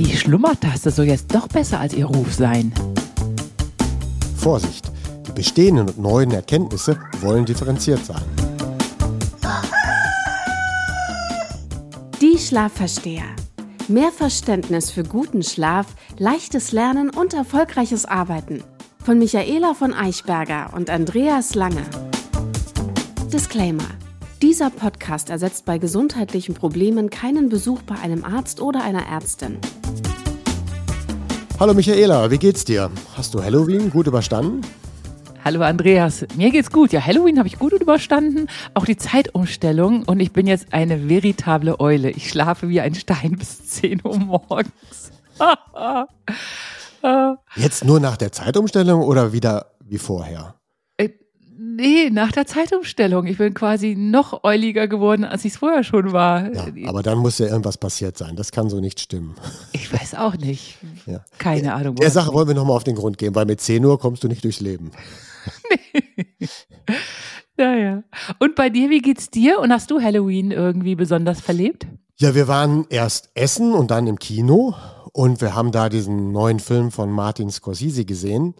Die Schlummertaste soll jetzt doch besser als ihr Ruf sein. Vorsicht, die bestehenden und neuen Erkenntnisse wollen differenziert sein. Die Schlafversteher. Mehr Verständnis für guten Schlaf, leichtes Lernen und erfolgreiches Arbeiten. Von Michaela von Eichberger und Andreas Lange. Disclaimer. Dieser Podcast ersetzt bei gesundheitlichen Problemen keinen Besuch bei einem Arzt oder einer Ärztin. Hallo Michaela, wie geht's dir? Hast du Halloween gut überstanden? Hallo Andreas, mir geht's gut. Ja, Halloween habe ich gut überstanden, auch die Zeitumstellung und ich bin jetzt eine veritable Eule. Ich schlafe wie ein Stein bis 10 Uhr morgens. Jetzt nur nach der Zeitumstellung oder wieder wie vorher? Nee, nach der Zeitumstellung. Ich bin quasi noch euliger geworden, als ich es vorher schon war. Ja, aber dann muss ja irgendwas passiert sein. Das kann so nicht stimmen. Ich weiß auch nicht. Ja. Keine Ahnung. Der Sache wollen wir nochmal auf den Grund gehen, weil mit 10 Uhr kommst du nicht durchs Leben. nee. Naja. Und bei dir, wie geht's dir? Und hast du Halloween irgendwie besonders verlebt? Ja, wir waren erst essen und dann im Kino und wir haben da diesen neuen Film von Martin Scorsese gesehen.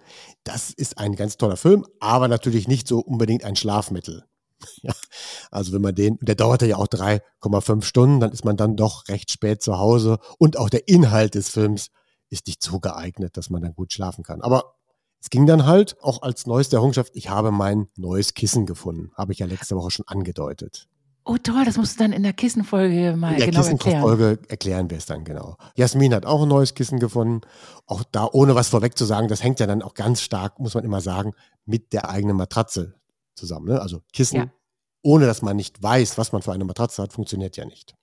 Das ist ein ganz toller Film, aber natürlich nicht so unbedingt ein Schlafmittel. Ja, also wenn man den, der dauerte ja auch 3,5 Stunden, dann ist man dann doch recht spät zu Hause und auch der Inhalt des Films ist nicht so geeignet, dass man dann gut schlafen kann. Aber es ging dann halt auch als neueste Errungenschaft, ich habe mein neues Kissen gefunden, habe ich ja letzte Woche schon angedeutet. Oh toll, das musst du dann in der Kissenfolge mal in der genau Kissenfolge erklären. erklären wir es dann genau. Jasmin hat auch ein neues Kissen gefunden. Auch da, ohne was vorweg zu sagen, das hängt ja dann auch ganz stark, muss man immer sagen, mit der eigenen Matratze zusammen. Ne? Also Kissen, ja. ohne dass man nicht weiß, was man für eine Matratze hat, funktioniert ja nicht.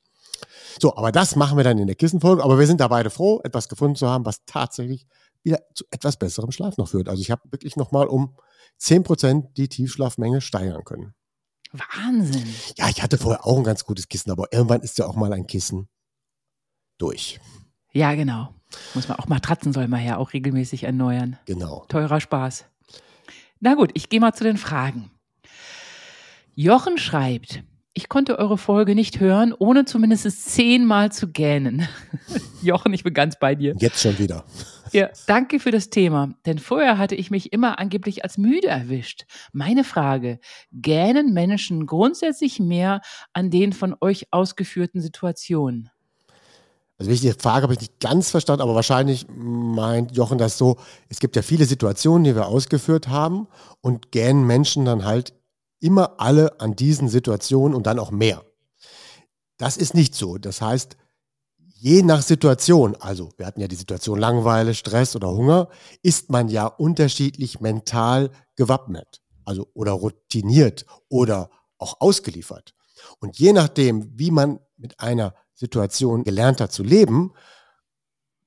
So, aber das machen wir dann in der Kissenfolge. Aber wir sind da beide froh, etwas gefunden zu haben, was tatsächlich wieder zu etwas besserem Schlaf noch führt. Also ich habe wirklich nochmal um 10% die Tiefschlafmenge steigern können. Wahnsinn. Ja, ich hatte vorher auch ein ganz gutes Kissen, aber irgendwann ist ja auch mal ein Kissen durch. Ja, genau. Muss man auch Matratzen soll man ja auch regelmäßig erneuern. Genau. Teurer Spaß. Na gut, ich gehe mal zu den Fragen. Jochen schreibt, ich konnte eure Folge nicht hören, ohne zumindest zehnmal zu gähnen. Jochen, ich bin ganz bei dir. Jetzt schon wieder. Ja, danke für das Thema. Denn vorher hatte ich mich immer angeblich als müde erwischt. Meine Frage: Gähnen Menschen grundsätzlich mehr an den von euch ausgeführten Situationen? Also die Frage habe ich nicht ganz verstanden, aber wahrscheinlich meint Jochen das so, es gibt ja viele Situationen, die wir ausgeführt haben und gähnen Menschen dann halt immer alle an diesen Situationen und dann auch mehr. Das ist nicht so. Das heißt, je nach Situation, also wir hatten ja die Situation Langeweile, Stress oder Hunger, ist man ja unterschiedlich mental gewappnet, also oder routiniert oder auch ausgeliefert. Und je nachdem, wie man mit einer Situation gelernt hat zu leben,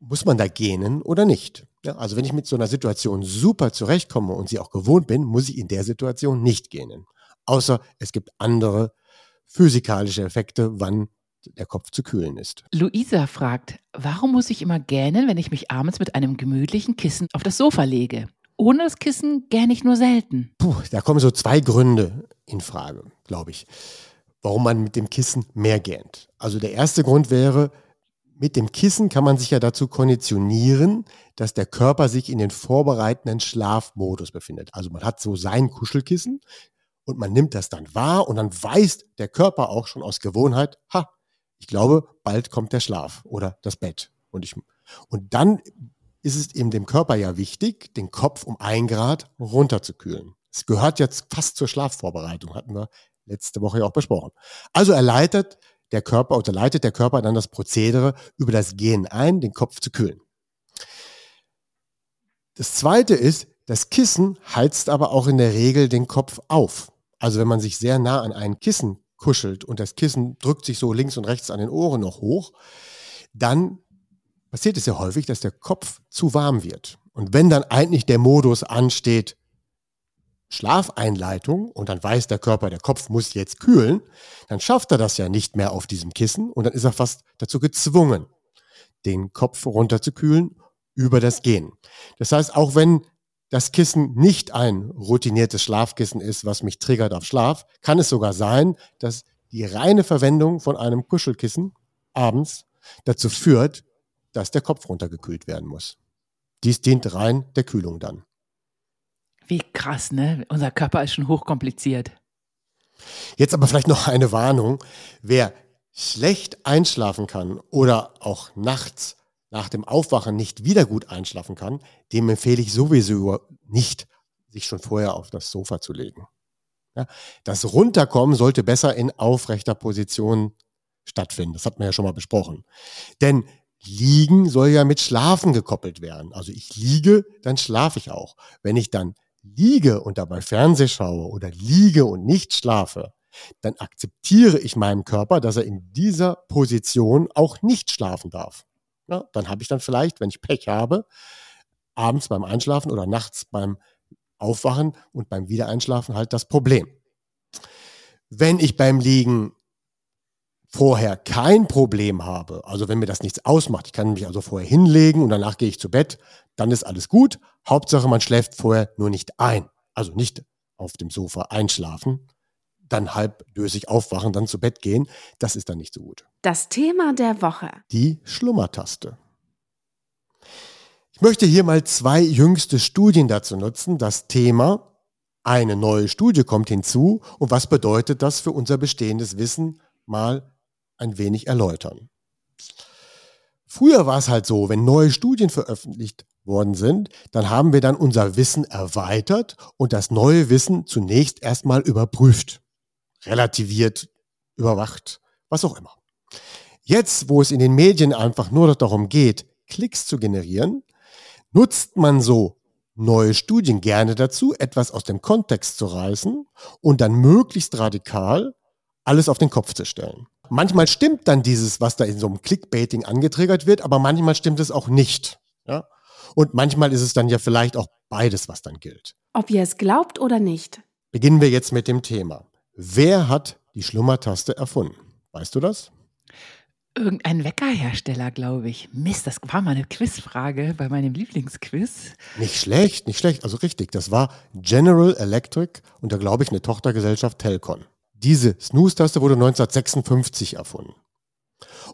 muss man da gähnen oder nicht. Ja, also wenn ich mit so einer Situation super zurechtkomme und sie auch gewohnt bin, muss ich in der Situation nicht gähnen. Außer es gibt andere physikalische Effekte, wann der Kopf zu kühlen ist. Luisa fragt, warum muss ich immer gähnen, wenn ich mich abends mit einem gemütlichen Kissen auf das Sofa lege? Ohne das Kissen gähne ich nur selten. Puh, da kommen so zwei Gründe in Frage, glaube ich, warum man mit dem Kissen mehr gähnt. Also der erste Grund wäre, mit dem Kissen kann man sich ja dazu konditionieren, dass der Körper sich in den vorbereitenden Schlafmodus befindet. Also man hat so sein Kuschelkissen und man nimmt das dann wahr und dann weiß der Körper auch schon aus Gewohnheit, ha, ich glaube, bald kommt der Schlaf oder das Bett. Und, ich, und dann ist es eben dem Körper ja wichtig, den Kopf um ein Grad runterzukühlen. Es gehört jetzt fast zur Schlafvorbereitung, hatten wir letzte Woche ja auch besprochen. Also er leitet der Körper oder leitet der Körper dann das Prozedere über das Gehen ein, den Kopf zu kühlen. Das zweite ist, das Kissen heizt aber auch in der Regel den Kopf auf. Also wenn man sich sehr nah an ein Kissen kuschelt und das Kissen drückt sich so links und rechts an den Ohren noch hoch, dann passiert es ja häufig, dass der Kopf zu warm wird. Und wenn dann eigentlich der Modus ansteht, Schlafeinleitung und dann weiß der Körper, der Kopf muss jetzt kühlen, dann schafft er das ja nicht mehr auf diesem Kissen und dann ist er fast dazu gezwungen, den Kopf runterzukühlen über das Gehen. Das heißt, auch wenn das Kissen nicht ein routiniertes Schlafkissen ist, was mich triggert auf Schlaf, kann es sogar sein, dass die reine Verwendung von einem Kuschelkissen abends dazu führt, dass der Kopf runtergekühlt werden muss. Dies dient rein der Kühlung dann. Wie krass, ne? Unser Körper ist schon hochkompliziert. Jetzt aber vielleicht noch eine Warnung. Wer schlecht einschlafen kann oder auch nachts nach dem Aufwachen nicht wieder gut einschlafen kann, dem empfehle ich sowieso nicht, sich schon vorher auf das Sofa zu legen. Ja, das Runterkommen sollte besser in aufrechter Position stattfinden. Das hat man ja schon mal besprochen. Denn Liegen soll ja mit Schlafen gekoppelt werden. Also ich liege, dann schlafe ich auch. Wenn ich dann liege und dabei Fernseh schaue oder liege und nicht schlafe, dann akzeptiere ich meinem Körper, dass er in dieser Position auch nicht schlafen darf. Ja, dann habe ich dann vielleicht, wenn ich Pech habe, abends beim Einschlafen oder nachts beim Aufwachen und beim Wiedereinschlafen halt das Problem. Wenn ich beim Liegen vorher kein Problem habe, also wenn mir das nichts ausmacht, ich kann mich also vorher hinlegen und danach gehe ich zu Bett, dann ist alles gut. Hauptsache, man schläft vorher nur nicht ein. Also nicht auf dem Sofa einschlafen, dann halbdösig aufwachen, dann zu Bett gehen. Das ist dann nicht so gut. Das Thema der Woche. Die Schlummertaste. Ich möchte hier mal zwei jüngste Studien dazu nutzen. Das Thema, eine neue Studie kommt hinzu und was bedeutet das für unser bestehendes Wissen, mal ein wenig erläutern. Früher war es halt so, wenn neue Studien veröffentlicht worden sind, dann haben wir dann unser Wissen erweitert und das neue Wissen zunächst erstmal überprüft, relativiert, überwacht, was auch immer. Jetzt, wo es in den Medien einfach nur darum geht, Klicks zu generieren, nutzt man so neue Studien gerne dazu, etwas aus dem Kontext zu reißen und dann möglichst radikal alles auf den Kopf zu stellen. Manchmal stimmt dann dieses, was da in so einem Clickbaiting angetriggert wird, aber manchmal stimmt es auch nicht. Ja? Und manchmal ist es dann ja vielleicht auch beides, was dann gilt. Ob ihr es glaubt oder nicht. Beginnen wir jetzt mit dem Thema. Wer hat die Schlummertaste erfunden? Weißt du das? Irgendein Weckerhersteller, glaube ich. Mist, das war mal eine Quizfrage bei meinem Lieblingsquiz. Nicht schlecht, nicht schlecht. Also richtig, das war General Electric und da glaube ich eine Tochtergesellschaft Telcon. Diese Snooze-Taste wurde 1956 erfunden.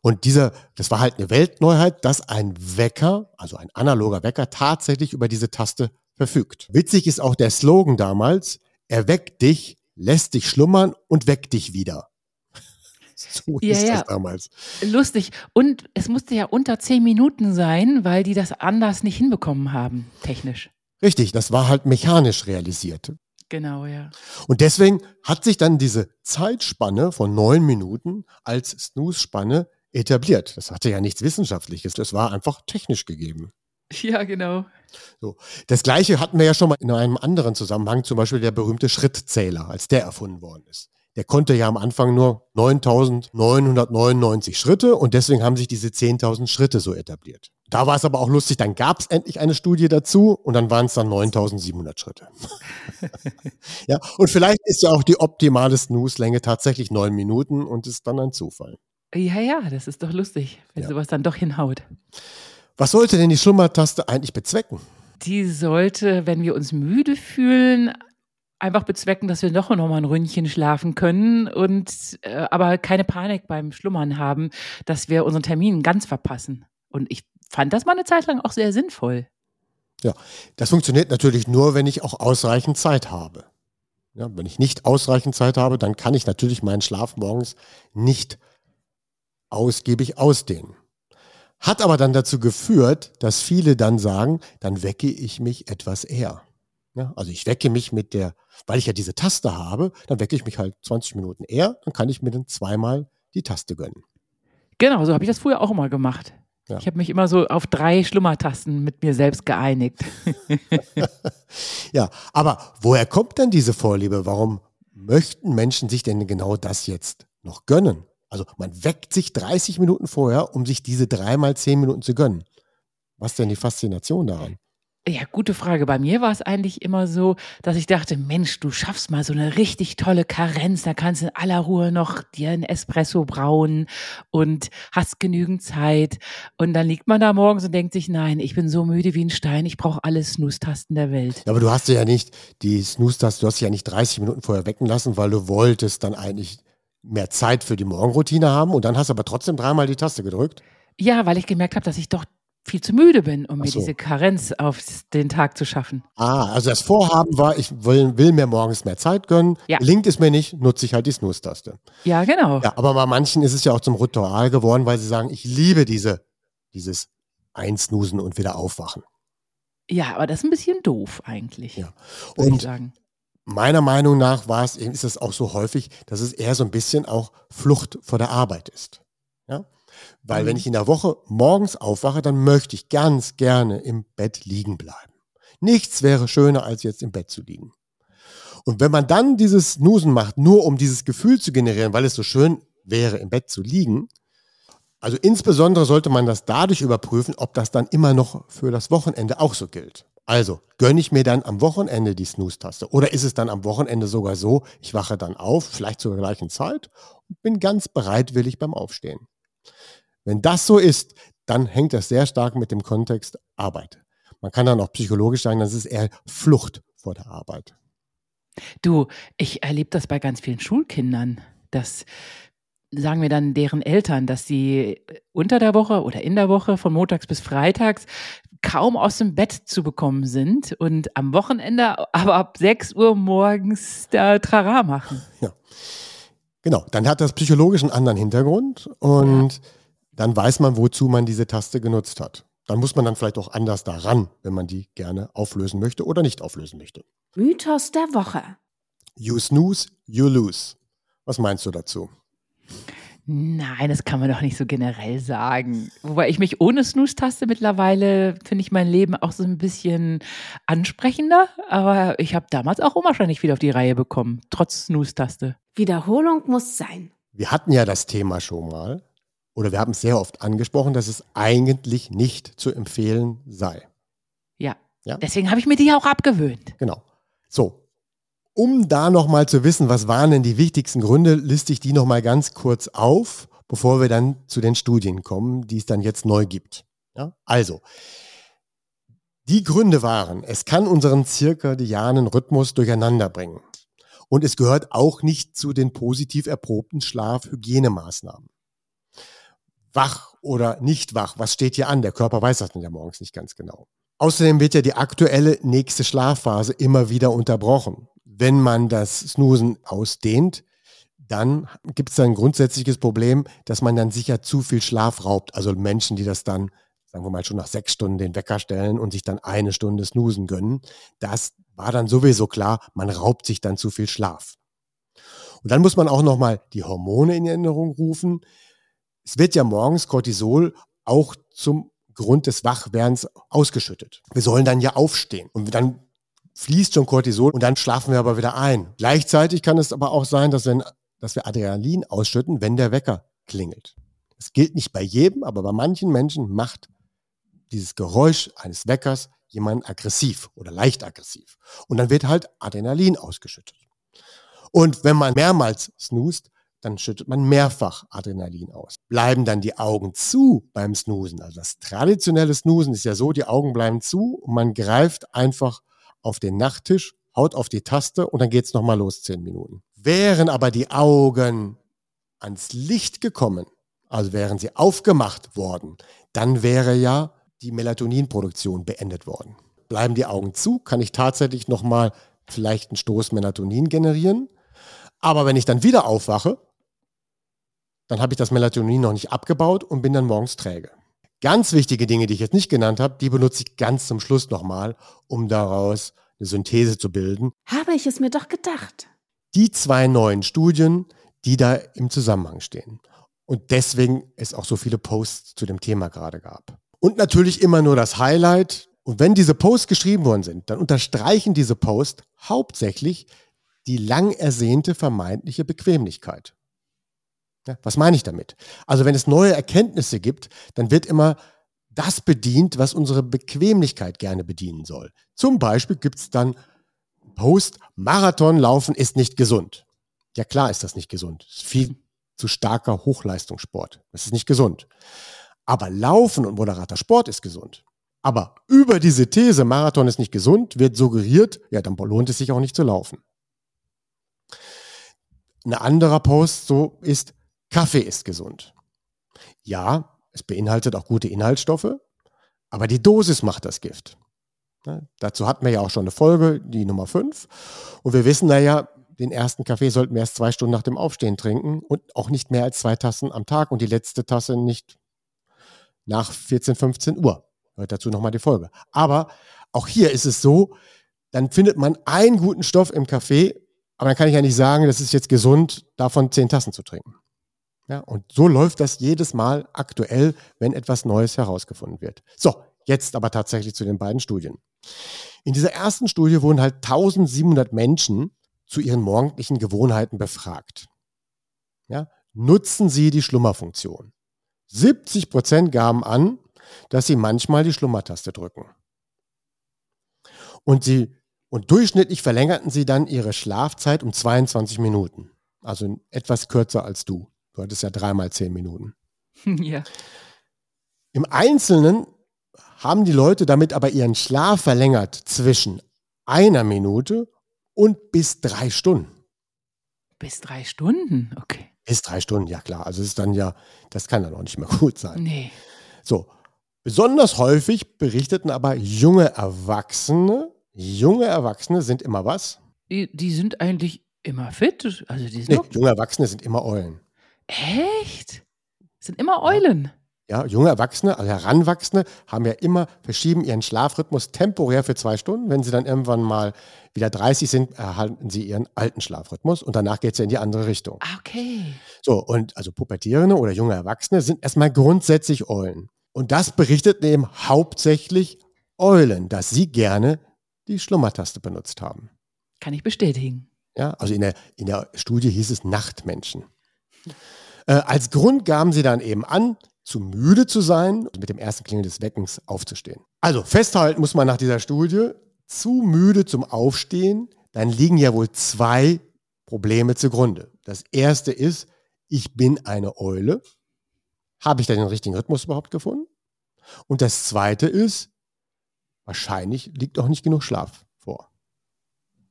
Und dieser, das war halt eine Weltneuheit, dass ein Wecker, also ein analoger Wecker, tatsächlich über diese Taste verfügt. Witzig ist auch der Slogan damals, er weckt dich, lässt dich schlummern und weckt dich wieder. So ja, ist ja. das damals. Lustig. Und es musste ja unter zehn Minuten sein, weil die das anders nicht hinbekommen haben, technisch. Richtig, das war halt mechanisch realisiert. Genau, ja. Und deswegen hat sich dann diese Zeitspanne von neun Minuten als Snooze-Spanne etabliert. Das hatte ja nichts Wissenschaftliches, das war einfach technisch gegeben. Ja, genau. So. Das gleiche hatten wir ja schon mal in einem anderen Zusammenhang, zum Beispiel der berühmte Schrittzähler, als der erfunden worden ist der konnte ja am Anfang nur 9.999 Schritte und deswegen haben sich diese 10.000 Schritte so etabliert. Da war es aber auch lustig, dann gab es endlich eine Studie dazu und dann waren es dann 9.700 Schritte. ja, und vielleicht ist ja auch die optimale Snooze-Länge tatsächlich neun Minuten und ist dann ein Zufall. Ja, ja, das ist doch lustig, wenn ja. sowas dann doch hinhaut. Was sollte denn die Schlummertaste eigentlich bezwecken? Die sollte, wenn wir uns müde fühlen, einfach bezwecken, dass wir doch noch mal ein Ründchen schlafen können und äh, aber keine Panik beim Schlummern haben, dass wir unseren Termin ganz verpassen. Und ich fand das mal eine Zeit lang auch sehr sinnvoll. Ja, das funktioniert natürlich nur, wenn ich auch ausreichend Zeit habe. Ja, wenn ich nicht ausreichend Zeit habe, dann kann ich natürlich meinen Schlaf morgens nicht ausgiebig ausdehnen. Hat aber dann dazu geführt, dass viele dann sagen, dann wecke ich mich etwas eher. Ja, also ich wecke mich mit der, weil ich ja diese Taste habe, dann wecke ich mich halt 20 Minuten eher, dann kann ich mir dann zweimal die Taste gönnen. Genau, so habe ich das früher auch immer gemacht. Ja. Ich habe mich immer so auf drei Schlummertasten mit mir selbst geeinigt. ja, aber woher kommt denn diese Vorliebe? Warum möchten Menschen sich denn genau das jetzt noch gönnen? Also man weckt sich 30 Minuten vorher, um sich diese dreimal 10 Minuten zu gönnen. Was ist denn die Faszination daran? Ja, gute Frage. Bei mir war es eigentlich immer so, dass ich dachte, Mensch, du schaffst mal so eine richtig tolle Karenz, da kannst du in aller Ruhe noch dir einen Espresso brauen und hast genügend Zeit. Und dann liegt man da morgens und denkt sich, nein, ich bin so müde wie ein Stein, ich brauche alle Snooze-Tasten der Welt. Ja, aber du hast ja nicht die Snooze-Taste, du hast dich ja nicht 30 Minuten vorher wecken lassen, weil du wolltest dann eigentlich mehr Zeit für die Morgenroutine haben und dann hast du aber trotzdem dreimal die Taste gedrückt. Ja, weil ich gemerkt habe, dass ich doch viel zu müde bin, um mir so. diese Karenz auf den Tag zu schaffen. Ah, also das Vorhaben war, ich will, will mir morgens mehr Zeit gönnen. Ja. Gelingt es mir nicht, nutze ich halt die Snooze-Taste. Ja, genau. Ja, aber bei manchen ist es ja auch zum Ritual geworden, weil sie sagen, ich liebe diese, dieses Einsnoosen und wieder aufwachen. Ja, aber das ist ein bisschen doof eigentlich. Ja. Und sagen. Meiner Meinung nach war es eben, ist es auch so häufig, dass es eher so ein bisschen auch Flucht vor der Arbeit ist. Ja? Weil Mhm. wenn ich in der Woche morgens aufwache, dann möchte ich ganz gerne im Bett liegen bleiben. Nichts wäre schöner, als jetzt im Bett zu liegen. Und wenn man dann dieses Snoosen macht, nur um dieses Gefühl zu generieren, weil es so schön wäre, im Bett zu liegen, also insbesondere sollte man das dadurch überprüfen, ob das dann immer noch für das Wochenende auch so gilt. Also gönne ich mir dann am Wochenende die Snooze-Taste oder ist es dann am Wochenende sogar so, ich wache dann auf, vielleicht zur gleichen Zeit und bin ganz bereitwillig beim Aufstehen. Wenn das so ist, dann hängt das sehr stark mit dem Kontext Arbeit. Man kann dann auch psychologisch sagen, das ist eher Flucht vor der Arbeit. Du, ich erlebe das bei ganz vielen Schulkindern, dass sagen wir dann deren Eltern, dass sie unter der Woche oder in der Woche von montags bis freitags kaum aus dem Bett zu bekommen sind und am Wochenende aber ab 6 Uhr morgens da Trara machen. Genau, dann hat das psychologisch einen anderen Hintergrund und dann weiß man, wozu man diese Taste genutzt hat. Dann muss man dann vielleicht auch anders daran, wenn man die gerne auflösen möchte oder nicht auflösen möchte. Mythos der Woche. You snooze, you lose. Was meinst du dazu? Nein, das kann man doch nicht so generell sagen. Wobei ich mich ohne Snooze-Taste mittlerweile finde ich mein Leben auch so ein bisschen ansprechender. Aber ich habe damals auch unwahrscheinlich viel auf die Reihe bekommen, trotz Snooze-Taste. Wiederholung muss sein. Wir hatten ja das Thema schon mal oder wir haben es sehr oft angesprochen, dass es eigentlich nicht zu empfehlen sei. Ja. Ja. Deswegen habe ich mir die auch abgewöhnt. Genau. So. Um da nochmal zu wissen, was waren denn die wichtigsten Gründe, liste ich die nochmal ganz kurz auf, bevor wir dann zu den Studien kommen, die es dann jetzt neu gibt. Ja? Also, die Gründe waren, es kann unseren zirkadianen Rhythmus durcheinander bringen. Und es gehört auch nicht zu den positiv erprobten Schlafhygienemaßnahmen. Wach oder nicht wach, was steht hier an? Der Körper weiß das ja morgens nicht ganz genau. Außerdem wird ja die aktuelle nächste Schlafphase immer wieder unterbrochen. Wenn man das Snoosen ausdehnt, dann gibt es ein grundsätzliches Problem, dass man dann sicher zu viel Schlaf raubt. Also Menschen, die das dann, sagen wir mal, schon nach sechs Stunden den Wecker stellen und sich dann eine Stunde snoosen gönnen, das war dann sowieso klar, man raubt sich dann zu viel Schlaf. Und dann muss man auch nochmal die Hormone in Erinnerung rufen. Es wird ja morgens Cortisol auch zum Grund des Wachwerdens ausgeschüttet. Wir sollen dann ja aufstehen und dann fließt schon Cortisol und dann schlafen wir aber wieder ein. Gleichzeitig kann es aber auch sein, dass, wenn, dass wir Adrenalin ausschütten, wenn der Wecker klingelt. Das gilt nicht bei jedem, aber bei manchen Menschen macht dieses Geräusch eines Weckers jemanden aggressiv oder leicht aggressiv. Und dann wird halt Adrenalin ausgeschüttet. Und wenn man mehrmals snoost, dann schüttet man mehrfach Adrenalin aus. Bleiben dann die Augen zu beim Snoosen, also das traditionelle Snoosen ist ja so, die Augen bleiben zu und man greift einfach auf den Nachttisch, haut auf die Taste und dann geht's nochmal los, zehn Minuten. Wären aber die Augen ans Licht gekommen, also wären sie aufgemacht worden, dann wäre ja die Melatoninproduktion beendet worden. Bleiben die Augen zu, kann ich tatsächlich nochmal vielleicht einen Stoß Melatonin generieren. Aber wenn ich dann wieder aufwache, dann habe ich das Melatonin noch nicht abgebaut und bin dann morgens träge. Ganz wichtige Dinge, die ich jetzt nicht genannt habe, die benutze ich ganz zum Schluss nochmal, um daraus eine Synthese zu bilden. Habe ich es mir doch gedacht. Die zwei neuen Studien, die da im Zusammenhang stehen. Und deswegen es auch so viele Posts zu dem Thema gerade gab. Und natürlich immer nur das Highlight. Und wenn diese Posts geschrieben worden sind, dann unterstreichen diese Posts hauptsächlich die lang ersehnte vermeintliche Bequemlichkeit. Ja, was meine ich damit? Also wenn es neue Erkenntnisse gibt, dann wird immer das bedient, was unsere Bequemlichkeit gerne bedienen soll. Zum Beispiel gibt es dann Post, Marathonlaufen ist nicht gesund. Ja klar ist das nicht gesund. Das ist viel zu starker Hochleistungssport. Das ist nicht gesund. Aber Laufen und moderater Sport ist gesund. Aber über diese These, Marathon ist nicht gesund, wird suggeriert, ja, dann lohnt es sich auch nicht zu laufen. Ein anderer Post so ist, Kaffee ist gesund. Ja, Es beinhaltet auch gute Inhaltsstoffe, aber die Dosis macht das Gift. Ja, dazu hatten wir ja auch schon eine Folge, die Nummer 5. Und wir wissen naja, den ersten Kaffee sollten wir erst zwei Stunden nach dem Aufstehen trinken und auch nicht mehr als zwei Tassen am Tag und die letzte Tasse nicht nach 14, 15 Uhr. Hört dazu nochmal die Folge. Aber auch hier ist es so, dann findet man einen guten Stoff im Kaffee, aber dann kann ich ja nicht sagen, das ist jetzt gesund, davon zehn Tassen zu trinken. Ja, und so läuft das jedes Mal aktuell, wenn etwas Neues herausgefunden wird. So, jetzt aber tatsächlich zu den beiden Studien. In dieser ersten Studie wurden halt 1700 Menschen zu ihren morgendlichen Gewohnheiten befragt. Ja, nutzen Sie die Schlummerfunktion. 70 Prozent gaben an, dass sie manchmal die Schlummertaste drücken. Und sie und durchschnittlich verlängerten sie dann ihre Schlafzeit um 22 Minuten. Also etwas kürzer als du. Du hattest ja dreimal zehn Minuten. Ja. Im Einzelnen haben die Leute damit aber ihren Schlaf verlängert zwischen einer Minute und bis drei Stunden. Bis drei Stunden, okay. Bis drei Stunden, ja klar. Also es ist dann ja, das kann dann auch nicht mehr gut sein. Nee. So. Besonders häufig berichteten aber junge Erwachsene, junge Erwachsene sind immer was? Die, die sind eigentlich immer fit. Also die sind Nee, junge Erwachsene sind immer Eulen. Echt? Sind immer Eulen. Ja, junge Erwachsene, also Heranwachsende, haben ja immer, verschieben ihren Schlafrhythmus temporär für zwei Stunden. Wenn sie dann irgendwann mal wieder 30 sind, erhalten sie ihren alten Schlafrhythmus und danach geht es ja in die andere Richtung. Ah, okay. So, und also Pubertierende oder junge Erwachsene sind erstmal grundsätzlich Eulen. Und das berichteten eben hauptsächlich Eulen, dass sie gerne die Schlummertaste benutzt haben. Kann ich bestätigen. Ja, also in der, in der Studie hieß es Nachtmenschen. Äh, als Grund gaben sie dann eben an, zu müde zu sein und mit dem ersten Klingeln des Weckens aufzustehen. Also festhalten muss man nach dieser Studie, zu müde zum Aufstehen, dann liegen ja wohl zwei Probleme zugrunde. Das erste ist, ich bin eine Eule. Habe ich da den richtigen Rhythmus überhaupt gefunden? Und das zweite ist, wahrscheinlich liegt auch nicht genug Schlaf vor.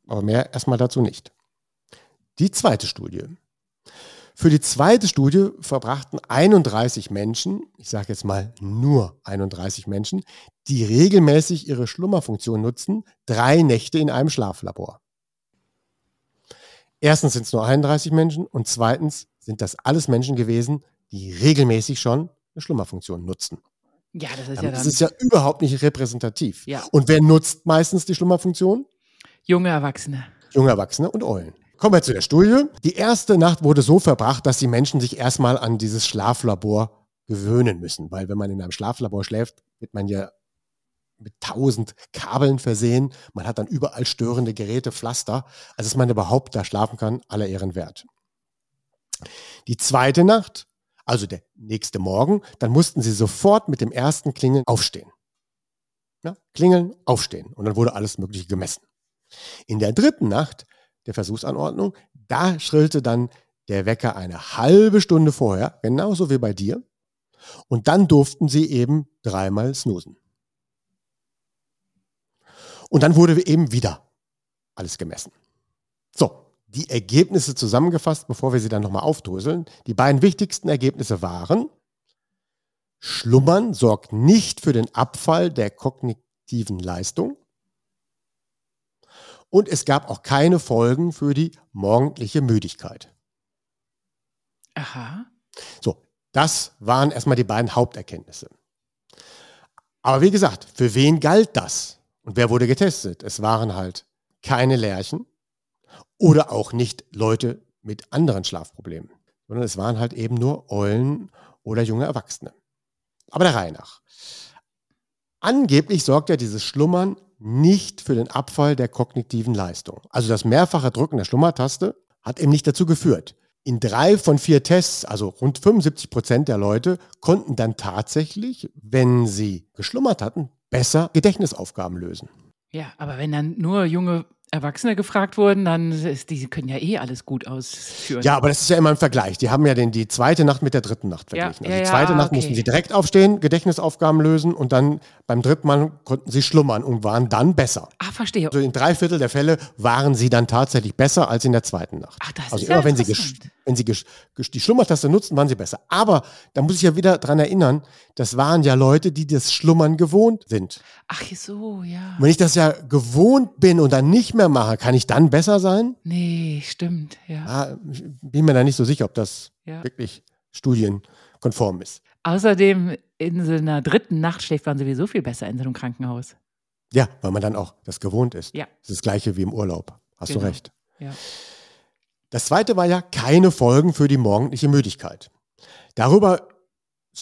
Aber mehr erstmal dazu nicht. Die zweite Studie. Für die zweite Studie verbrachten 31 Menschen, ich sage jetzt mal nur 31 Menschen, die regelmäßig ihre Schlummerfunktion nutzen, drei Nächte in einem Schlaflabor. Erstens sind es nur 31 Menschen und zweitens sind das alles Menschen gewesen, die regelmäßig schon eine Schlummerfunktion nutzen. Ja, das ist ja Damit dann ist ja überhaupt nicht repräsentativ. Ja. Und wer nutzt meistens die Schlummerfunktion? junge Erwachsene. junge Erwachsene und Eulen. Kommen wir zu der Studie. Die erste Nacht wurde so verbracht, dass die Menschen sich erstmal an dieses Schlaflabor gewöhnen müssen. Weil wenn man in einem Schlaflabor schläft, wird man ja mit tausend Kabeln versehen. Man hat dann überall störende Geräte, Pflaster. Also dass man überhaupt da schlafen kann, aller Ehren wert. Die zweite Nacht, also der nächste Morgen, dann mussten sie sofort mit dem ersten Klingeln aufstehen. Ja, klingeln, aufstehen. Und dann wurde alles Mögliche gemessen. In der dritten Nacht der Versuchsanordnung, da schrillte dann der Wecker eine halbe Stunde vorher, genauso wie bei dir. Und dann durften sie eben dreimal snoosen. Und dann wurde eben wieder alles gemessen. So, die Ergebnisse zusammengefasst, bevor wir sie dann nochmal aufdröseln. Die beiden wichtigsten Ergebnisse waren, Schlummern sorgt nicht für den Abfall der kognitiven Leistung. Und es gab auch keine Folgen für die morgendliche Müdigkeit. Aha. So, das waren erstmal die beiden Haupterkenntnisse. Aber wie gesagt, für wen galt das? Und wer wurde getestet? Es waren halt keine Lerchen oder auch nicht Leute mit anderen Schlafproblemen, sondern es waren halt eben nur Eulen oder junge Erwachsene. Aber der Reihe nach. Angeblich sorgt ja dieses Schlummern nicht für den Abfall der kognitiven Leistung. Also das mehrfache Drücken der Schlummertaste hat eben nicht dazu geführt. In drei von vier Tests, also rund 75 Prozent der Leute, konnten dann tatsächlich, wenn sie geschlummert hatten, besser Gedächtnisaufgaben lösen. Ja, aber wenn dann nur junge Erwachsene gefragt wurden, dann ist, die können ja eh alles gut ausführen. Ja, aber das ist ja immer ein Vergleich. Die haben ja den, die zweite Nacht mit der dritten Nacht verglichen. Ja, also die ja, zweite ja, Nacht okay. mussten sie direkt aufstehen, Gedächtnisaufgaben lösen und dann beim dritten Mal konnten sie schlummern und waren dann besser. Ah, verstehe. Also in drei Viertel der Fälle waren sie dann tatsächlich besser als in der zweiten Nacht. Ach, das also ist ja immer wenn sie, wenn sie die Schlummertaste nutzten, waren sie besser. Aber da muss ich ja wieder dran erinnern, das waren ja Leute, die das Schlummern gewohnt sind. Ach so, ja. Und wenn ich das ja gewohnt bin und dann nicht mehr mache, kann ich dann besser sein? Nee, stimmt, ja. Ich bin mir da nicht so sicher, ob das ja. wirklich studienkonform ist. Außerdem, in so einer dritten Nacht schläft man sowieso viel besser in so einem Krankenhaus. Ja, weil man dann auch das gewohnt ist. Ja. Das ist das gleiche wie im Urlaub. Hast Genau. du recht. Ja. Das zweite war ja keine Folgen für die morgendliche Müdigkeit. Darüber,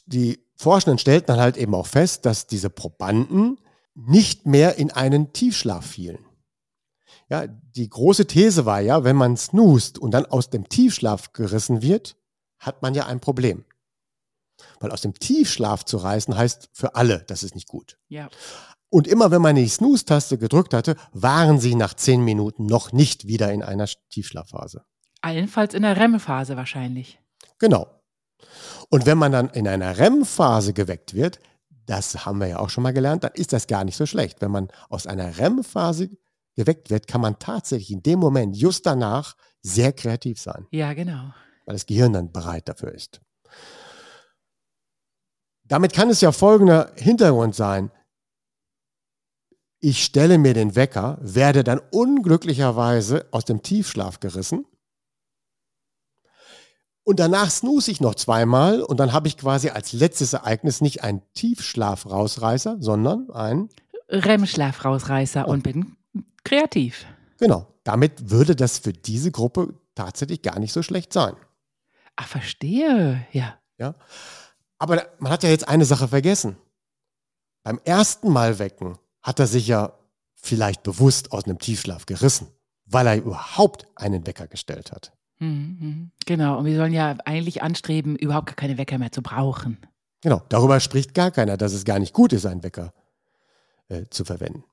die Forschenden stellten dann halt eben auch fest, dass diese Probanden nicht mehr in einen Tiefschlaf fielen. Ja, die große These war ja, wenn man snoost und dann aus dem Tiefschlaf gerissen wird, hat man ja ein Problem. Weil aus dem Tiefschlaf zu reißen heißt für alle, das ist nicht gut. Ja. Und immer wenn man die Snooze-Taste gedrückt hatte, waren sie nach zehn Minuten noch nicht wieder in einer Tiefschlafphase. Allenfalls in der REM-Phase wahrscheinlich. Genau. Und wenn man dann in einer REM-Phase geweckt wird, das haben wir ja auch schon mal gelernt, dann ist das gar nicht so schlecht. Wenn man aus einer REM-Phase geweckt wird, kann man tatsächlich in dem Moment, just danach, sehr kreativ sein, Ja, genau. weil das Gehirn dann bereit dafür ist. Damit kann es ja folgender Hintergrund sein. Ich stelle mir den Wecker, werde dann unglücklicherweise aus dem Tiefschlaf gerissen. Und danach snooze ich noch zweimal und dann habe ich quasi als letztes Ereignis nicht einen Tiefschlaf-Rausreißer, sondern ein, REM-Schlafrausreißer und bin kreativ. genau, damit würde das für diese Gruppe tatsächlich gar nicht so schlecht sein. Ah, verstehe. Ja. Ja? Aber man hat ja jetzt eine Sache vergessen. Beim ersten Mal wecken hat er sich ja vielleicht bewusst aus einem Tiefschlaf gerissen, weil er überhaupt einen Wecker gestellt hat. Mhm, mhm. Genau. Und wir sollen ja eigentlich anstreben, überhaupt gar keine Wecker mehr zu brauchen. Genau, darüber spricht gar keiner, dass es gar nicht gut ist, einen Wecker äh, zu verwenden.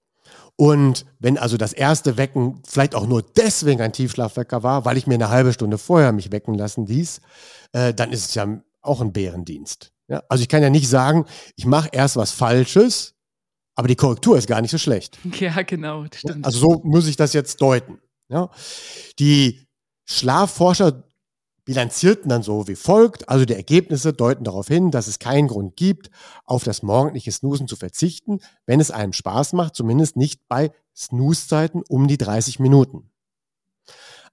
Und wenn also das erste Wecken vielleicht auch nur deswegen ein Tiefschlafwecker war, weil ich mir eine halbe Stunde vorher mich wecken lassen ließ, äh, dann ist es ja auch ein Bärendienst. Ja? Also ich kann ja nicht sagen, ich mache erst was Falsches, aber die Korrektur ist gar nicht so schlecht. Ja, genau. Stimmt. Also so muss ich das jetzt deuten. Ja? Die Schlafforscher bilanzierten dann so wie folgt. Also die Ergebnisse deuten darauf hin, dass es keinen Grund gibt, auf das morgendliche Snoosen zu verzichten, wenn es einem Spaß macht, zumindest nicht bei Snooze-Zeiten um die 30 Minuten.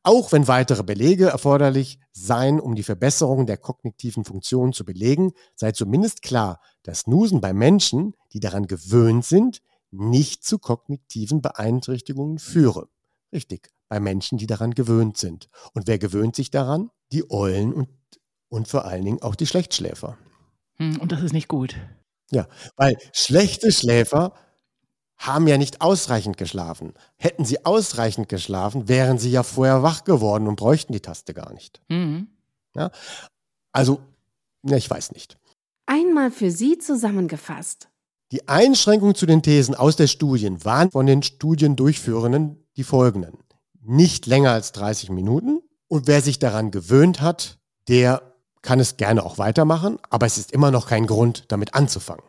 Auch wenn weitere Belege erforderlich seien, um die Verbesserung der kognitiven Funktionen zu belegen, sei zumindest klar, dass Snoosen bei Menschen, die daran gewöhnt sind, nicht zu kognitiven Beeinträchtigungen führe. Richtig, bei Menschen, die daran gewöhnt sind. Und wer gewöhnt sich daran? Die Eulen und, und vor allen Dingen auch die Schlechtschläfer. Hm, Und das ist nicht gut. Ja, weil schlechte Schläfer haben ja nicht ausreichend geschlafen. Hätten sie ausreichend geschlafen, wären sie ja vorher wach geworden und bräuchten die Taste gar nicht. Mhm. Also, ja, ich weiß nicht. Einmal für Sie zusammengefasst. Die Einschränkungen zu den Thesen aus der Studien waren von den Studiendurchführenden die folgenden. Nicht länger als 30 Minuten und wer sich daran gewöhnt hat, der kann es gerne auch weitermachen, aber es ist immer noch kein Grund, damit anzufangen.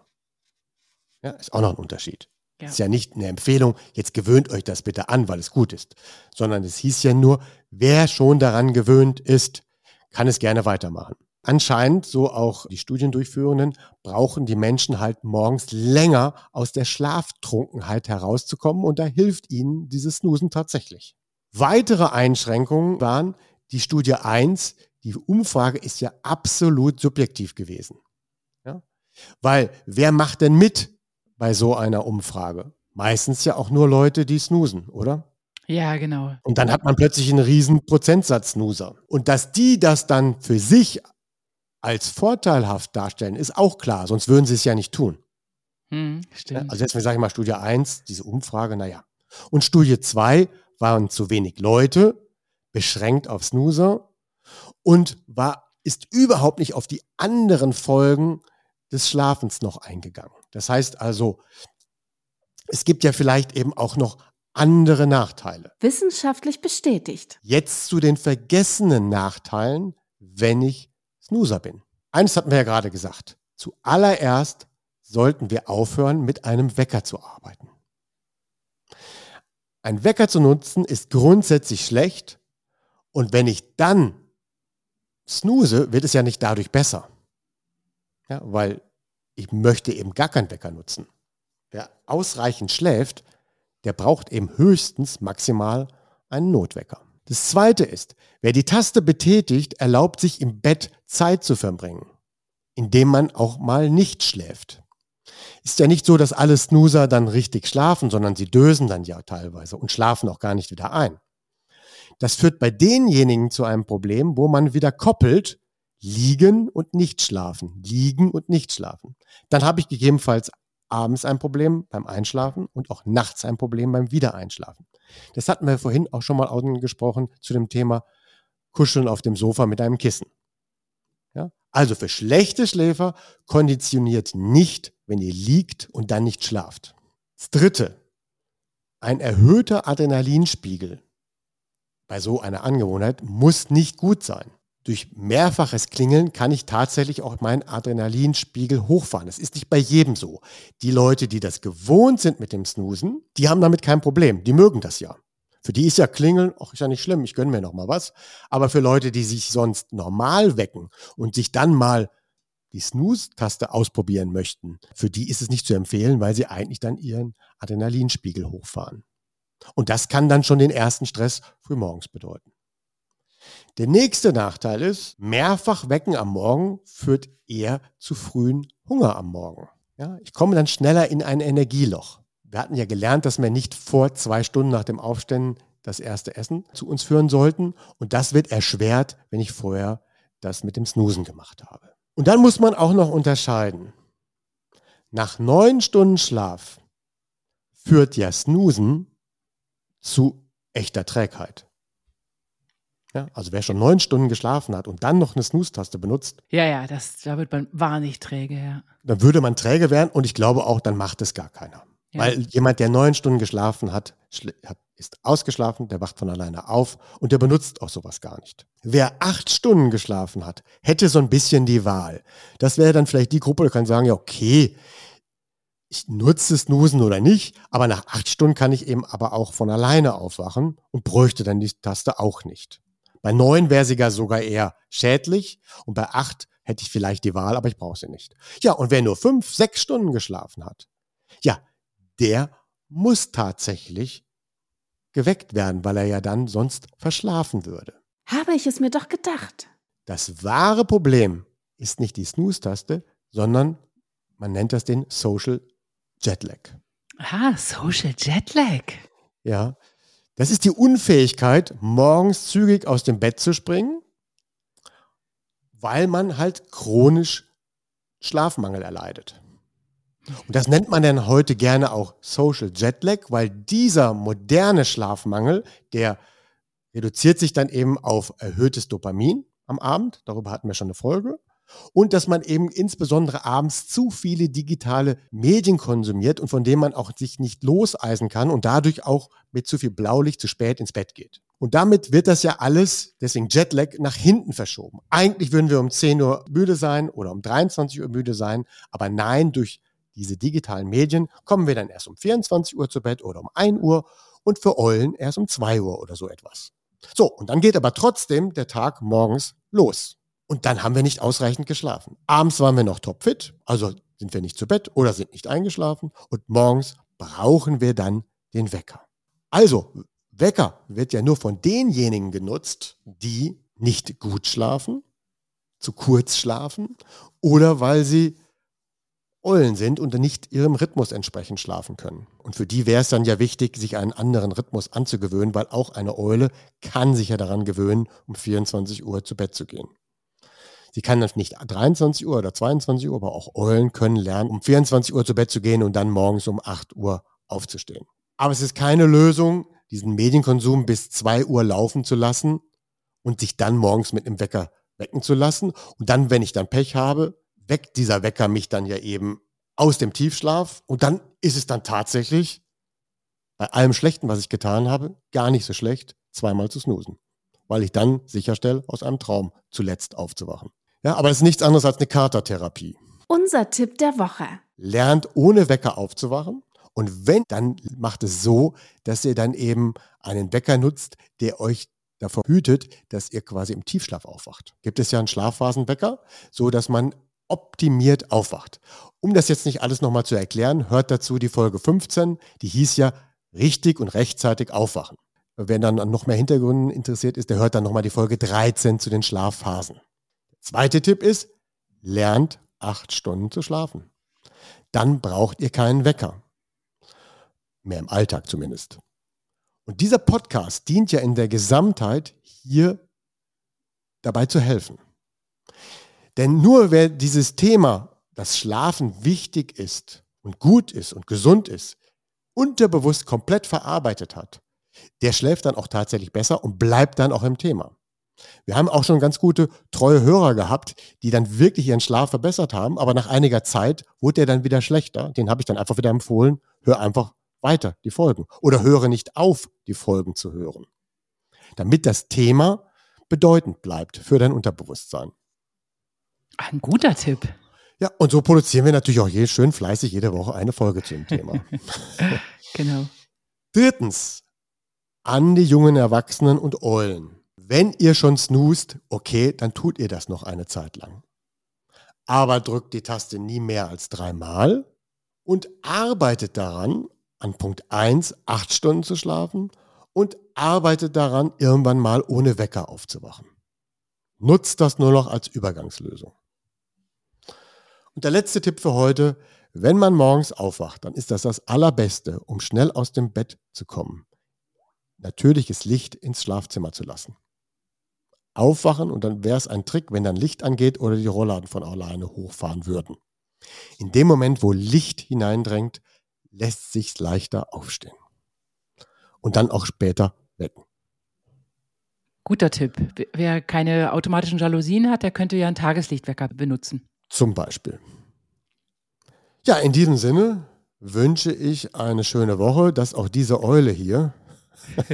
Ja, ist auch noch ein Unterschied. Ja. Ist ja nicht eine Empfehlung, jetzt gewöhnt euch das bitte an, weil es gut ist, sondern es hieß ja nur, wer schon daran gewöhnt ist, kann es gerne weitermachen. Anscheinend, so auch die Studiendurchführenden, brauchen die Menschen halt morgens länger aus der Schlaftrunkenheit herauszukommen und da hilft ihnen dieses Snoosen tatsächlich. Weitere Einschränkungen waren die Studie 1, die Umfrage ist ja absolut subjektiv gewesen. Ja? Weil wer macht denn mit bei so einer Umfrage? Meistens ja auch nur Leute, die snoosen, oder? Ja, genau. Und dann hat man plötzlich einen riesen Prozentsatz Snoozer. Und dass die das dann für sich als vorteilhaft darstellen, ist auch klar, sonst würden sie es ja nicht tun. Hm, stimmt. Also jetzt sage ich mal Studie 1, diese Umfrage, naja. Und Studie 2 waren zu wenig Leute, beschränkt auf Snoozer und war, ist überhaupt nicht auf die anderen Folgen des Schlafens noch eingegangen. Das heißt also, es gibt ja vielleicht eben auch noch andere Nachteile. Wissenschaftlich bestätigt. Jetzt zu den vergessenen Nachteilen, wenn ich Snoozer bin. Eines hatten wir ja gerade gesagt. Zuallererst sollten wir aufhören, mit einem Wecker zu arbeiten. Ein Wecker zu nutzen ist grundsätzlich schlecht und wenn ich dann snooze, wird es ja nicht dadurch besser. Ja, weil ich möchte eben gar keinen Wecker nutzen. Wer ausreichend schläft, der braucht eben höchstens maximal einen Notwecker. Das zweite ist, wer die Taste betätigt, erlaubt sich im Bett Zeit zu verbringen, indem man auch mal nicht schläft. Ist ja nicht so, dass alle Snoozer dann richtig schlafen, sondern sie dösen dann ja teilweise und schlafen auch gar nicht wieder ein. Das führt bei denjenigen zu einem Problem, wo man wieder koppelt, liegen und nicht schlafen, liegen und nicht schlafen. Dann habe ich gegebenenfalls abends ein Problem beim Einschlafen und auch nachts ein Problem beim Wiedereinschlafen. Das hatten wir vorhin auch schon mal angesprochen zu dem Thema Kuscheln auf dem Sofa mit einem Kissen. Ja? Also für schlechte Schläfer konditioniert nicht, wenn ihr liegt und dann nicht schlaft. Das dritte, ein erhöhter Adrenalinspiegel bei so einer Angewohnheit muss nicht gut sein durch mehrfaches Klingeln kann ich tatsächlich auch meinen Adrenalinspiegel hochfahren. Das ist nicht bei jedem so. Die Leute, die das gewohnt sind mit dem Snoosen, die haben damit kein Problem. Die mögen das ja. Für die ist ja Klingeln, ach, ist ja nicht schlimm, ich gönne mir noch mal was. Aber für Leute, die sich sonst normal wecken und sich dann mal die Snooze-Taste ausprobieren möchten, für die ist es nicht zu empfehlen, weil sie eigentlich dann ihren Adrenalinspiegel hochfahren. Und das kann dann schon den ersten Stress frühmorgens bedeuten. Der nächste Nachteil ist, mehrfach wecken am Morgen führt eher zu frühen Hunger am Morgen. Ja, ich komme dann schneller in ein Energieloch. Wir hatten ja gelernt, dass wir nicht vor zwei Stunden nach dem Aufstehen das erste Essen zu uns führen sollten. Und das wird erschwert, wenn ich vorher das mit dem Snoosen gemacht habe. Und dann muss man auch noch unterscheiden. Nach neun Stunden Schlaf führt ja Snoosen zu echter Trägheit. Ja, also wer schon neun Stunden geschlafen hat und dann noch eine Snooze-Taste benutzt. Ja, ja, das, da wird man wahnsinnig träge, ja. Dann würde man träge werden und ich glaube auch, dann macht es gar keiner. Ja. Weil jemand, der neun Stunden geschlafen hat, ist ausgeschlafen, der wacht von alleine auf und der benutzt auch sowas gar nicht. Wer acht Stunden geschlafen hat, hätte so ein bisschen die Wahl. Das wäre dann vielleicht die Gruppe, die kann sagen, ja, okay, ich nutze Snoosen oder nicht, aber nach acht Stunden kann ich eben aber auch von alleine aufwachen und bräuchte dann die Taste auch nicht. Bei neun wäre sie gar sogar eher schädlich und bei acht hätte ich vielleicht die Wahl, aber ich brauche sie nicht. Ja, und wer nur fünf, sechs Stunden geschlafen hat, ja, der muss tatsächlich geweckt werden, weil er ja dann sonst verschlafen würde. Habe ich es mir doch gedacht. Das wahre Problem ist nicht die Snooze-Taste, sondern man nennt das den Social Jetlag. Ah, Social Jetlag. Ja, das ist die Unfähigkeit, morgens zügig aus dem Bett zu springen, weil man halt chronisch Schlafmangel erleidet. Und das nennt man dann heute gerne auch Social Jetlag, weil dieser moderne Schlafmangel, der reduziert sich dann eben auf erhöhtes Dopamin am Abend. Darüber hatten wir schon eine Folge und dass man eben insbesondere abends zu viele digitale Medien konsumiert und von denen man auch sich nicht loseisen kann und dadurch auch mit zu viel Blaulicht zu spät ins Bett geht. Und damit wird das ja alles, deswegen Jetlag, nach hinten verschoben. Eigentlich würden wir um 10 Uhr müde sein oder um 23 Uhr müde sein, aber nein, durch diese digitalen Medien kommen wir dann erst um 24 Uhr zu Bett oder um 1 Uhr und für Eulen erst um 2 Uhr oder so etwas. So, und dann geht aber trotzdem der Tag morgens los. Und dann haben wir nicht ausreichend geschlafen. Abends waren wir noch topfit, also sind wir nicht zu Bett oder sind nicht eingeschlafen. Und morgens brauchen wir dann den Wecker. Also, Wecker wird ja nur von denjenigen genutzt, die nicht gut schlafen, zu kurz schlafen oder weil sie Eulen sind und nicht ihrem Rhythmus entsprechend schlafen können. Und für die wäre es dann ja wichtig, sich einen anderen Rhythmus anzugewöhnen, weil auch eine Eule kann sich ja daran gewöhnen, um 24 Uhr zu Bett zu gehen. Sie kann dann nicht 23 Uhr oder 22 Uhr, aber auch Eulen können lernen, um 24 Uhr zu Bett zu gehen und dann morgens um 8 Uhr aufzustehen. Aber es ist keine Lösung, diesen Medienkonsum bis 2 Uhr laufen zu lassen und sich dann morgens mit einem Wecker wecken zu lassen. Und dann, wenn ich dann Pech habe, weckt dieser Wecker mich dann ja eben aus dem Tiefschlaf. Und dann ist es dann tatsächlich bei allem Schlechten, was ich getan habe, gar nicht so schlecht, zweimal zu snoosen. Weil ich dann sicherstelle, aus einem Traum zuletzt aufzuwachen. Ja, aber es ist nichts anderes als eine Katertherapie. Unser Tipp der Woche. Lernt ohne Wecker aufzuwachen. Und wenn, dann macht es so, dass ihr dann eben einen Wecker nutzt, der euch davor hütet, dass ihr quasi im Tiefschlaf aufwacht. Gibt es ja einen Schlafphasenwecker, so dass man optimiert aufwacht. Um das jetzt nicht alles nochmal zu erklären, hört dazu die Folge 15, die hieß ja richtig und rechtzeitig aufwachen. Wer dann noch mehr Hintergründe interessiert ist, der hört dann nochmal die Folge 13 zu den Schlafphasen. Der zweite Tipp ist, lernt acht Stunden zu schlafen. Dann braucht ihr keinen Wecker. Mehr im Alltag zumindest. Und dieser Podcast dient ja in der Gesamtheit hier dabei zu helfen. Denn nur wer dieses Thema, das Schlafen wichtig ist und gut ist und gesund ist, unterbewusst komplett verarbeitet hat, der schläft dann auch tatsächlich besser und bleibt dann auch im Thema. Wir haben auch schon ganz gute, treue Hörer gehabt, die dann wirklich ihren Schlaf verbessert haben, aber nach einiger Zeit wurde der dann wieder schlechter. Den habe ich dann einfach wieder empfohlen, hör einfach weiter die Folgen oder höre nicht auf, die Folgen zu hören. Damit das Thema bedeutend bleibt für dein Unterbewusstsein. Ein guter Tipp. Ja, und so produzieren wir natürlich auch je, schön fleißig jede Woche eine Folge zu dem Thema. genau. Drittens, an die jungen Erwachsenen und Eulen. Wenn ihr schon snoost, okay, dann tut ihr das noch eine Zeit lang. Aber drückt die Taste nie mehr als dreimal und arbeitet daran, an Punkt 1 acht Stunden zu schlafen und arbeitet daran, irgendwann mal ohne Wecker aufzuwachen. Nutzt das nur noch als Übergangslösung. Und der letzte Tipp für heute, wenn man morgens aufwacht, dann ist das das Allerbeste, um schnell aus dem Bett zu kommen. Natürliches Licht ins Schlafzimmer zu lassen. Aufwachen und dann wäre es ein Trick, wenn dann Licht angeht oder die Rollladen von alleine hochfahren würden. In dem Moment, wo Licht hineindrängt, lässt sich leichter aufstehen. Und dann auch später wecken. Guter Tipp. Wer keine automatischen Jalousien hat, der könnte ja einen Tageslichtwecker benutzen. Zum Beispiel. Ja, in diesem Sinne wünsche ich eine schöne Woche, dass auch diese Eule hier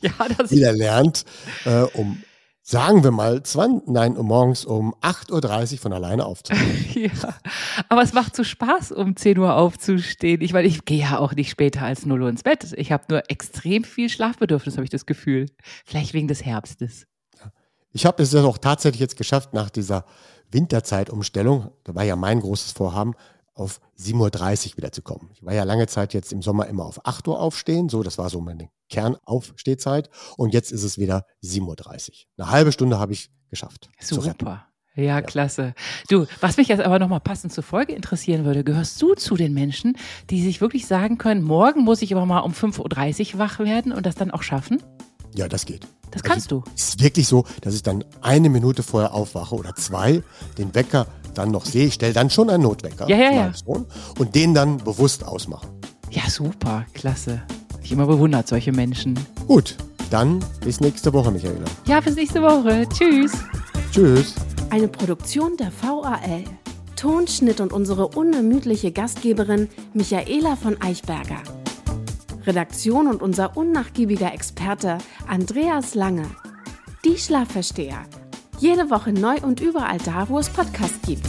ja, wieder lernt, äh, um sagen wir mal, 20, nein, morgens um 8.30 Uhr von alleine aufzustehen. ja, aber es macht so Spaß, um 10 Uhr aufzustehen. Ich meine, ich gehe ja auch nicht später als 0 Uhr ins Bett. Ich habe nur extrem viel Schlafbedürfnis, habe ich das Gefühl. Vielleicht wegen des Herbstes. Ich habe es ja auch tatsächlich jetzt geschafft, nach dieser Winterzeitumstellung, da war ja mein großes Vorhaben, auf 7.30 Uhr wieder zu kommen. Ich war ja lange Zeit jetzt im Sommer immer auf 8 Uhr aufstehen, so, das war so meine Kernaufstehzeit. Und jetzt ist es wieder 7.30 Uhr. Eine halbe Stunde habe ich geschafft. Super. Ja, ja, klasse. Du, was mich jetzt aber nochmal passend zur Folge interessieren würde, gehörst du zu den Menschen, die sich wirklich sagen können, morgen muss ich aber mal um 5.30 Uhr wach werden und das dann auch schaffen? Ja, das geht. Das kannst also, du. Es ist wirklich so, dass ich dann eine Minute vorher aufwache oder zwei, den Wecker dann noch sehe. Ich stelle dann schon einen Notwecker. Ja, ja, ja. und den dann bewusst ausmache. Ja, super, klasse. Ich immer bewundert solche Menschen. Gut, dann bis nächste Woche, Michaela. Ja, bis nächste Woche. Tschüss. Tschüss. Eine Produktion der VAL. Tonschnitt und unsere unermüdliche Gastgeberin Michaela von Eichberger. Redaktion und unser unnachgiebiger Experte Andreas Lange. Die Schlafversteher. Jede Woche neu und überall da, wo es Podcasts gibt.